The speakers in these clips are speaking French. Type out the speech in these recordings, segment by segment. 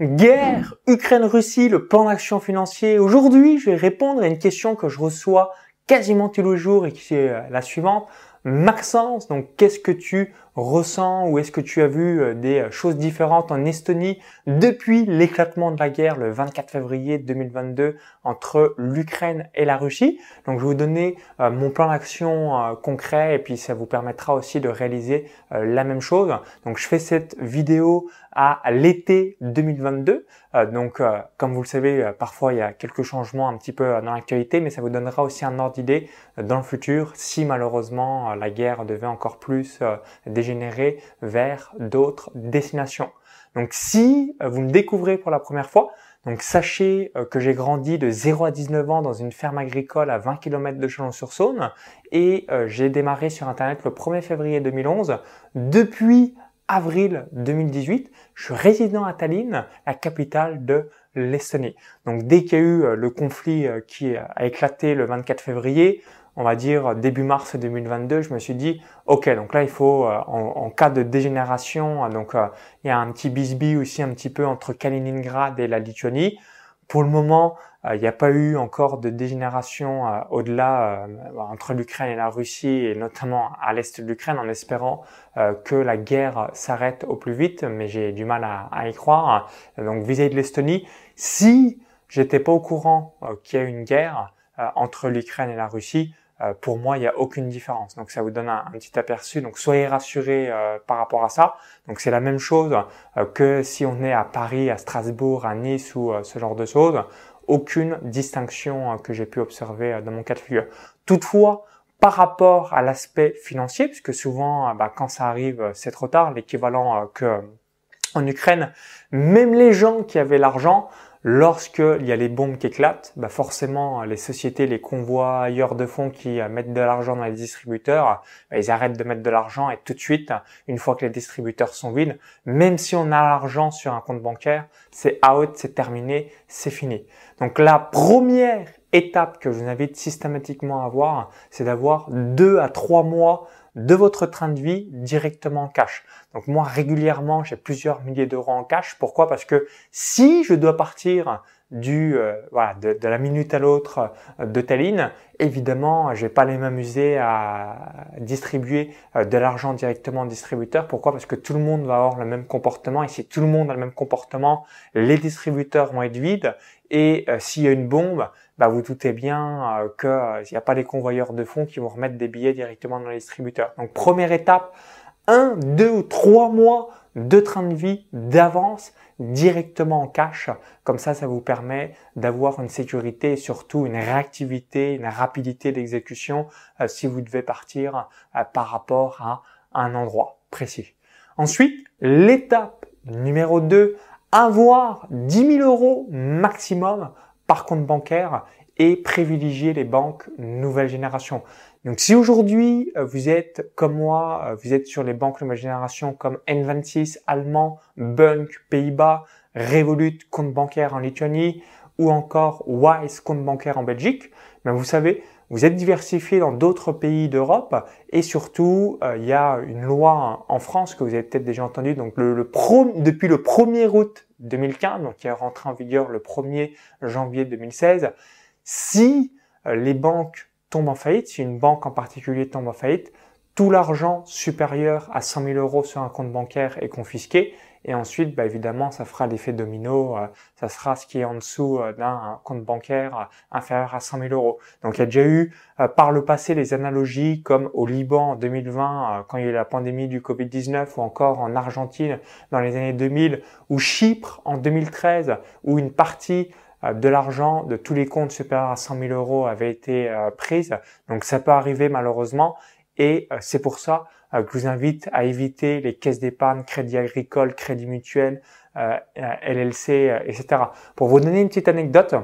Guerre, Ukraine-Russie, le plan d'action financier. Aujourd'hui, je vais répondre à une question que je reçois quasiment tous les jours et qui est la suivante. Maxence, donc qu'est-ce que tu ressens ou est-ce que tu as vu euh, des euh, choses différentes en Estonie depuis l'éclatement de la guerre le 24 février 2022 entre l'Ukraine et la Russie? Donc je vais vous donner euh, mon plan d'action concret et puis ça vous permettra aussi de réaliser la même chose. Donc je fais cette vidéo à l'été 2022. donc comme vous le savez, parfois il y a quelques changements un petit peu dans l'actualité, mais ça vous donnera aussi un ordre d'idée dans le futur si malheureusement la guerre devait encore plus générer vers d'autres destinations. Donc si euh, vous me découvrez pour la première fois, donc sachez euh, que j'ai grandi de 0 à 19 ans dans une ferme agricole à 20 km de Chalon-sur-Saône et euh, j'ai démarré sur Internet le 1er février 2011. Depuis avril 2018, je suis résident à Tallinn, la capitale de l'Estonie. Donc dès qu'il y a eu le conflit qui a éclaté le 24 février, on va dire début mars 2022, je me suis dit, ok, donc là il faut, euh, en, cas de dégénération, euh, donc euh, il y a un petit bisbee aussi un petit peu entre Kaliningrad et la Lituanie. Pour le moment, il n'y a pas eu encore de dégénération au-delà entre l'Ukraine et la Russie, et notamment à l'est de l'Ukraine, en espérant que la guerre s'arrête au plus vite, mais j'ai du mal à, y croire. Donc vis-à-vis de l'Estonie, si j'étais pas au courant qu'il y a une guerre entre l'Ukraine et la Russie, euh, pour moi, il n'y a aucune différence. Donc ça vous donne un, petit aperçu. Donc soyez rassurés euh, par rapport à ça. Donc c'est la même chose euh, que si on est à Paris, à Strasbourg, à Nice ou ce genre de choses. Aucune distinction que j'ai pu observer dans mon cas de figure. Toutefois, par rapport à l'aspect financier, puisque souvent, bah, quand ça arrive, c'est trop tard, l'équivalent que en Ukraine, même les gens qui avaient l'argent Lorsqu'il y a les bombes qui éclatent, bah forcément les sociétés, les convois ailleurs de fonds qui euh, mettent de l'argent dans les distributeurs, bah, ils arrêtent de mettre de l'argent et tout de suite, une fois que les distributeurs sont vides, même si on a l'argent sur un compte bancaire, c'est out, c'est terminé, c'est fini. Donc la première étape que je vous invite systématiquement à avoir, c'est d'avoir deux à trois mois de votre train de vie directement en cash. Donc moi régulièrement j'ai plusieurs milliers d'euros en cash. Pourquoi? Parce que si je dois partir du euh, voilà de, la minute à l'autre euh, de Tallinn, évidemment je vais pas aller m'amuser à distribuer euh, de l'argent directement au distributeur. Pourquoi? Parce que tout le monde va avoir le même comportement et si tout le monde a le même comportement, les distributeurs vont être vides et s'il y a une bombe, bah vous doutez bien qu'il n'y a pas les convoyeurs de fonds qui vont remettre des billets directement dans les distributeurs. Donc première étape, un, deux ou trois mois de train de vie d'avance directement en cash. Comme ça, ça vous permet d'avoir une sécurité et surtout une réactivité, une rapidité d'exécution euh, si vous devez partir euh, par rapport à un endroit précis. Ensuite, l'étape numéro 2, avoir 10 000 euros maximum par compte bancaire et privilégier les banques nouvelle génération. Donc si aujourd'hui euh, vous êtes comme moi, euh, vous êtes sur les banques nouvelle génération comme N26 allemand, Bunk Pays-Bas, Revolut compte bancaire en Lituanie ou encore Wise compte bancaire en Belgique, ben vous savez, vous êtes diversifié dans d'autres pays d'Europe et surtout euh, il y a une loi en France que vous avez peut-être déjà entendu donc depuis le 1er août 2015 donc qui est rentré en vigueur le 1er janvier 2016 si les banques tombent en faillite, si une banque en particulier tombe en faillite, tout l'argent supérieur à 100 000 euros sur un compte bancaire est confisqué. Et ensuite, bah, évidemment, ça fera l'effet domino. Euh, ça sera ce qui est en dessous euh, d'un compte bancaire inférieur à 100 000 euros. Donc, il y a déjà eu par le passé les analogies comme au Liban en 2020, quand il y a eu la pandémie du Covid-19, ou encore en Argentine dans les années 2000, ou Chypre en 2013, où une partie euh, de l'argent de tous les comptes supérieurs à 100 000 euros avait été euh, prise. Donc ça peut arriver malheureusement et euh, c'est pour ça que je vous invite à éviter les caisses d'épargne, crédit agricole, crédit mutuel, LLC, etc. Pour vous donner une petite anecdote,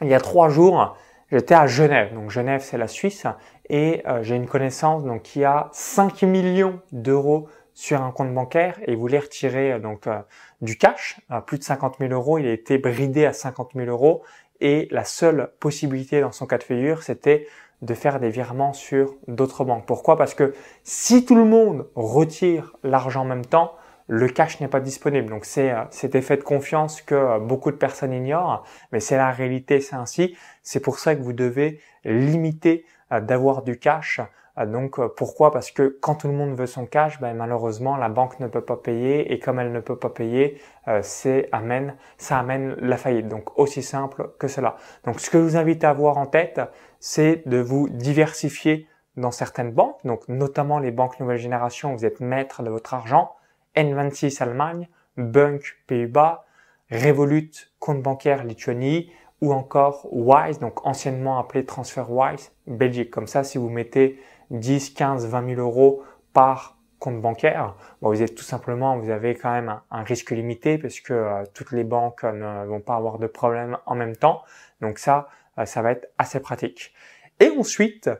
il y a trois jours, j'étais à Genève. Donc Genève, c'est la Suisse. Et j'ai une connaissance donc qui a 5 millions d'euros sur un compte bancaire et voulait retirer euh, donc euh, du cash, à plus de 50 000 euros. Il a été bridé à 50 000 euros et la seule possibilité dans son cas de figure, c'était de faire des virements sur d'autres banques. Pourquoi? Parce que si tout le monde retire l'argent en même temps, le cash n'est pas disponible. Donc c'est cet effet de confiance que beaucoup de personnes ignorent, mais c'est la réalité, c'est ainsi. C'est pour ça que vous devez limiter d'avoir du cash donc euh, pourquoi? Parce que quand tout le monde veut son cash, ben, malheureusement la banque ne peut pas payer et comme elle ne peut pas payer, euh, c'est amène, ça amène la faillite. Donc aussi simple que cela. Donc ce que je vous invite à avoir en tête, c'est de vous diversifier dans certaines banques, donc notamment les banques nouvelle génération, vous êtes maître de votre argent, N26 Allemagne, Bunk Pays-Bas, Revolut compte bancaire Lituanie ou encore Wise, donc anciennement appelé TransferWise Belgique. Comme ça, si vous mettez 10, 15, 20 000 euros par compte bancaire, bon, vous êtes tout simplement, vous avez quand même un, risque limité parce que euh, toutes les banques ne vont pas avoir de problème en même temps. Donc ça, euh, ça va être assez pratique. Et ensuite,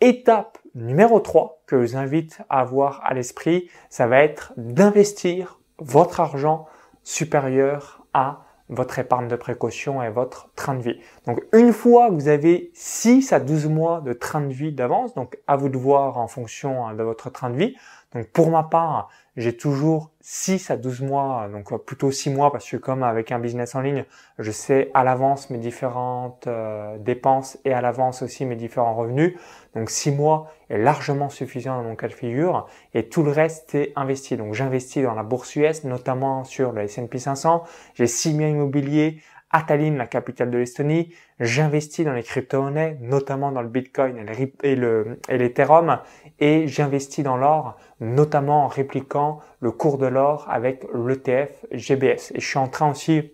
étape numéro 3 que je vous invite à avoir à l'esprit, ça va être d'investir votre argent supérieur à votre épargne de précaution et votre train de vie. Donc une fois que vous avez 6 à 12 mois de train de vie d'avance, donc à vous de voir en fonction hein, de votre train de vie. Donc pour ma part, j'ai toujours 6 à 12 mois, donc plutôt 6 mois parce que comme avec un business en ligne, je sais à l'avance mes différentes euh, dépenses et à l'avance aussi mes différents revenus. Donc 6 mois est largement suffisant dans mon cas de figure et tout le reste est investi. Donc j'investis dans la bourse US, notamment sur le S&P 500. J'ai 6 biens immobiliers à Tallinn, la capitale de l'Estonie. J'investis dans les crypto-monnaies, notamment dans le Bitcoin et l'Ethereum, et j'investis dans l'or, notamment en répliquant le cours de l'or avec l'ETF GBS. Et je suis en train aussi,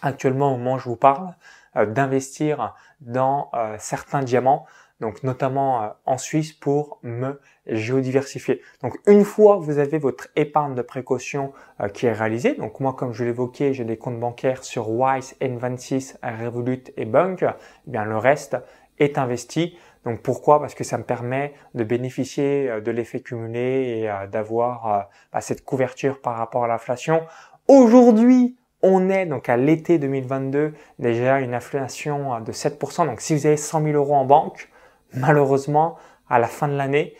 actuellement au moment où je vous parle, euh, d'investir dans euh, certains diamants donc notamment euh, en Suisse pour me géodiversifier. Donc une fois vous avez votre épargne de précaution euh, qui est réalisée, donc moi comme je l'évoquais, j'ai des comptes bancaires sur Wise, N26, Revolut et Bank, eh bien le reste est investi. Donc pourquoi? Parce que ça me permet de bénéficier euh, de l'effet cumulé et d'avoir bah, cette couverture par rapport à l'inflation. Aujourd'hui, on est donc à l'été 2022 déjà une inflation de 7%. Donc si vous avez 100 000 euros en banque, malheureusement, à la fin de l'année,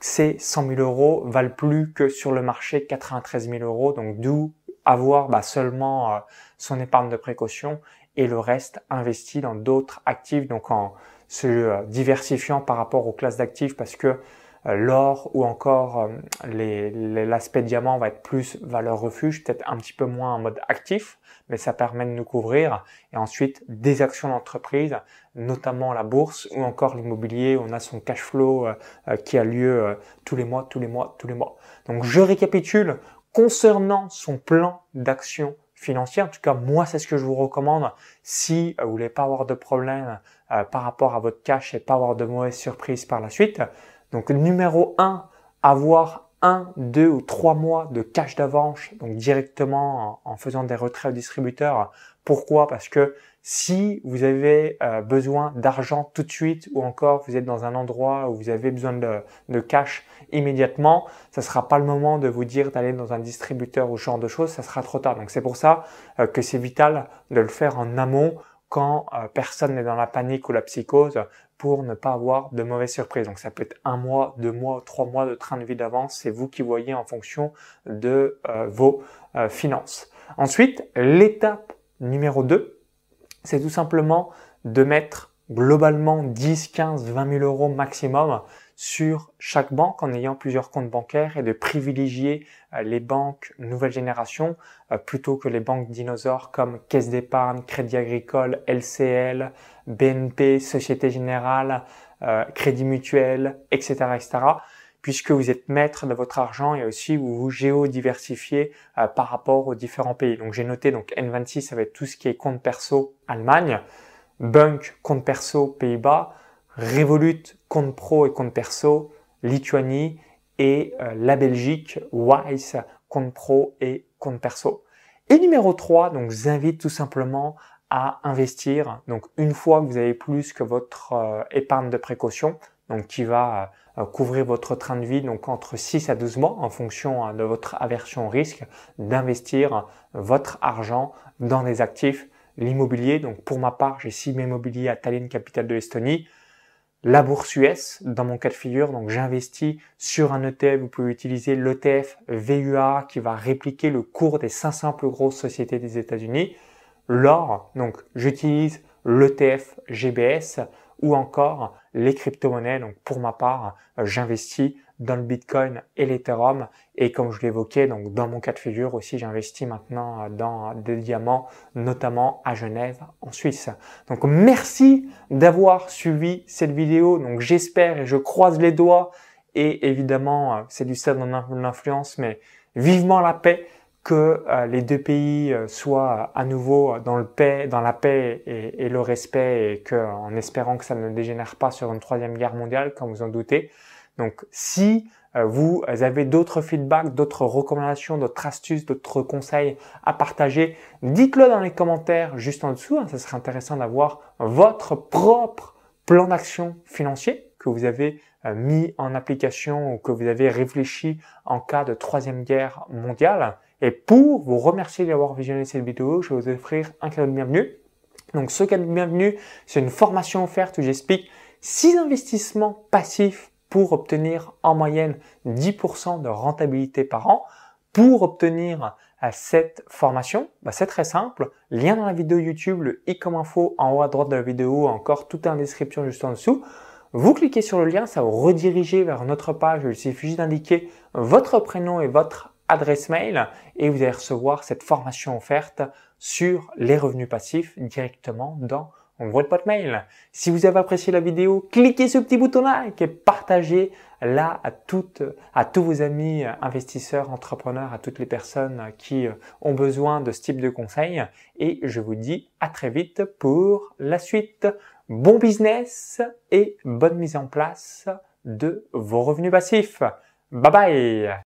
ces 100 000 euros valent plus que sur le marché 93 000 euros. Donc d'où avoir bah, seulement euh, son épargne de précaution et le reste investi dans d'autres actifs, donc en se euh, diversifiant par rapport aux classes d'actifs parce que l'or ou encore l'aspect diamant va être plus valeur refuge, peut-être un petit peu moins en mode actif mais ça permet de nous couvrir. Et ensuite, des actions d'entreprise, notamment la bourse ou encore l'immobilier, on a son cash flow euh, euh, qui a lieu euh, tous les mois, tous les mois, tous les mois. Donc je récapitule concernant son plan d'action financière. En tout cas, moi, c'est ce que je vous recommande si vous voulez pas avoir de problème par rapport à votre cash et pas avoir de mauvaises surprises par la suite. Donc numéro 1, avoir un, deux ou trois mois de cash d'avance, donc directement en, faisant des retraits au distributeur. Pourquoi? Parce que si vous avez euh, besoin d'argent tout de suite ou encore vous êtes dans un endroit où vous avez besoin de, cash immédiatement, ça sera pas le moment de vous dire d'aller dans un distributeur ou ce genre de choses, ça sera trop tard. Donc c'est pour ça euh, que c'est vital de le faire en amont quand euh, personne n'est dans la panique ou la psychose pour ne pas avoir de mauvaises surprises. Donc ça peut être un mois, deux mois, trois mois de train de vie d'avance. C'est vous qui voyez en fonction de euh, vos euh, finances. Ensuite, l'étape numéro 2, c'est tout simplement de mettre globalement 10, 15, 20 000 euros maximum sur chaque banque en ayant plusieurs comptes bancaires et de privilégier euh, les banques nouvelle génération euh, plutôt que les banques dinosaures comme Caisse d'épargne, Crédit Agricole, LCL, BNP, Société Générale, euh, Crédit Mutuel, etc., etc. Puisque vous êtes maître de votre argent et aussi vous vous géodiversifiez par rapport aux différents pays. Donc j'ai noté donc N26 ça va être tout ce qui est compte perso Allemagne, Bunk compte perso Pays-Bas, Revolut, compte pro et compte perso, Lituanie et euh, la Belgique, Wise, compte pro et compte perso. Et numéro 3, donc je vous invite tout simplement à investir. Donc une fois que vous avez plus que votre euh, épargne de précaution, donc qui va euh, couvrir votre train de vie donc entre 6 à 12 mois en fonction hein, de votre aversion au risque, d'investir votre argent dans des actifs, l'immobilier. Donc pour ma part, j'ai 6 immobiliers à Tallinn, capitale de l'Estonie la bourse US dans mon cas de figure. Donc j'investis sur un ETF. Vous pouvez utiliser l'ETF VUA qui va répliquer le cours des 500 plus grosses sociétés des États-Unis. L'or, donc j'utilise l'ETF GBS ou encore les crypto-monnaies. Donc pour ma part, j'investis dans le Bitcoin et l'Ethereum. Et comme je l'évoquais, donc dans mon cas de figure aussi, j'investis maintenant dans des diamants, notamment à Genève, en Suisse. Donc merci d'avoir suivi cette vidéo. Donc j'espère et je croise les doigts. Et évidemment, c'est du stade de l'influence, mais vivement la paix que euh, les deux pays euh, soient à nouveau dans le paix, dans la paix et, et le respect, et que, en espérant que ça ne dégénère pas sur une troisième guerre mondiale, comme vous en doutez. Donc, si euh, vous avez d'autres feedbacks, d'autres recommandations, d'autres astuces, d'autres conseils à partager, dites-le dans les commentaires juste en dessous. Hein, ça serait intéressant d'avoir votre propre plan d'action financier que vous avez mis en application ou que vous avez réfléchi en cas de troisième guerre mondiale. Et pour vous remercier d'avoir visionné cette vidéo, je vais vous offrir un cadeau de bienvenue. Donc ce cadeau de bienvenue, c'est une formation offerte où j'explique 6 investissements passifs pour obtenir en moyenne 10% de rentabilité par an. Pour obtenir euh, cette formation, bah, c'est très simple. Lien dans la vidéo YouTube, le i comme info en haut à droite de la vidéo, encore tout en description juste en dessous. Vous cliquez sur le lien, ça vous rediriger vers notre page. Il suffit d'indiquer votre prénom et votre adresse mail et vous allez recevoir cette formation offerte sur les revenus passifs directement dans votre boîte mail. Si vous avez apprécié la vidéo, cliquez le petit bouton like et partagez-la à toutes, à tous vos amis investisseurs, entrepreneurs, à toutes les personnes qui ont besoin de ce type de conseils. Et je vous dis à très vite pour la suite. Bon business et bonne mise en place de vos revenus passifs. Bye bye